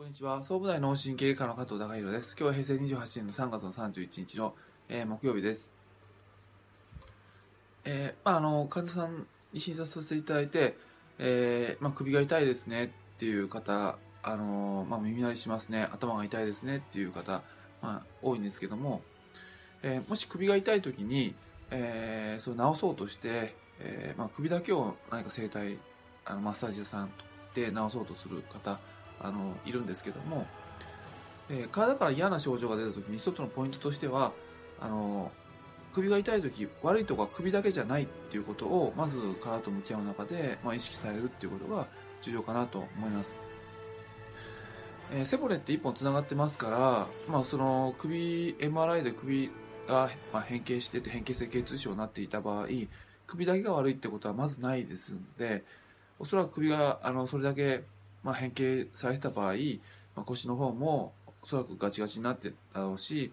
こんにちは。総武大脳神経外科の加藤隆弘です。今日は平成28年の3月の31日の、えー木曜日です。えーまあ、あの、患者さんに診察させていただいて、えーまあ、首が痛いですねっていう方、あのまあ、耳鳴りしますね、頭が痛いですねっていう方、まあ、多いんですけども、えーもし首が痛い時に、えーそれ治そうとして、えーまあ、首だけを何か整体、あのマッサージ屋さんで治そうとする方、あのいるんですけども、えー体から嫌な症状が出た時に一つのポイントとしてはあの首が痛い時悪いとこは首だけじゃないっていうことをまず体と向き合う中で、まあ、意識されるっていうことが重要かなと思います、えー背骨って一本つながってますから、まあ、その首 MRI で首が、まあ、変形してて変形性頸痛症になっていた場合首だけが悪いってことはまずないですのでおそらく首があのそれだけまあ、変形されてた場合、まあ、腰の方もおそらくガチガチになってたろうし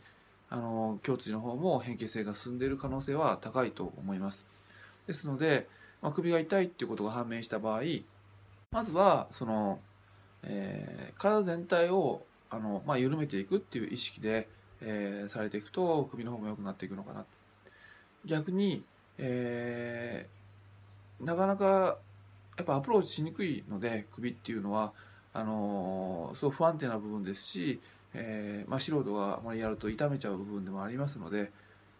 あの胸椎の方も変形性が進んでいる可能性は高いと思います。ですので、まあ、首が痛いっていうことが判明した場合まずはその、えー体全体をあの、まあ、緩めていくっていう意識で、えーされていくと首の方も良くなっていくのかな逆に、えーなかなかやっぱアプローチしにくいので首っていうのはあのーすごい不安定な部分ですし、えーまあ、素人があまりやると痛めちゃう部分でもありますので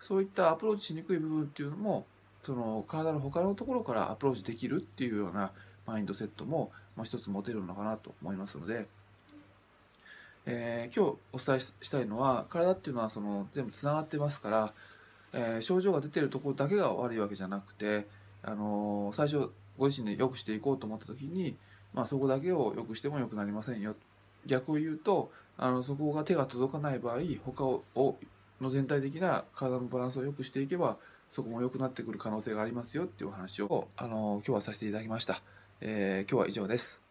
そういったアプローチしにくい部分っていうのもその体の他のところからアプローチできるっていうようなマインドセットも、まあ、一つ持てるのかなと思いますので、えー今日お伝えしたいのは体っていうのはその全部つながってますから、えー症状が出てるところだけが悪いわけじゃなくて、あの最初ご自身で良くしていこうと思った時に、まあ、そこだけを良くしても良くなりませんよ。逆を言うとあのそこが手が届かない場合他をの全体的な体のバランスを良くしていけばそこも良くなってくる可能性がありますよっていうお話をあの今日はさせていただきました、えー今日は以上です。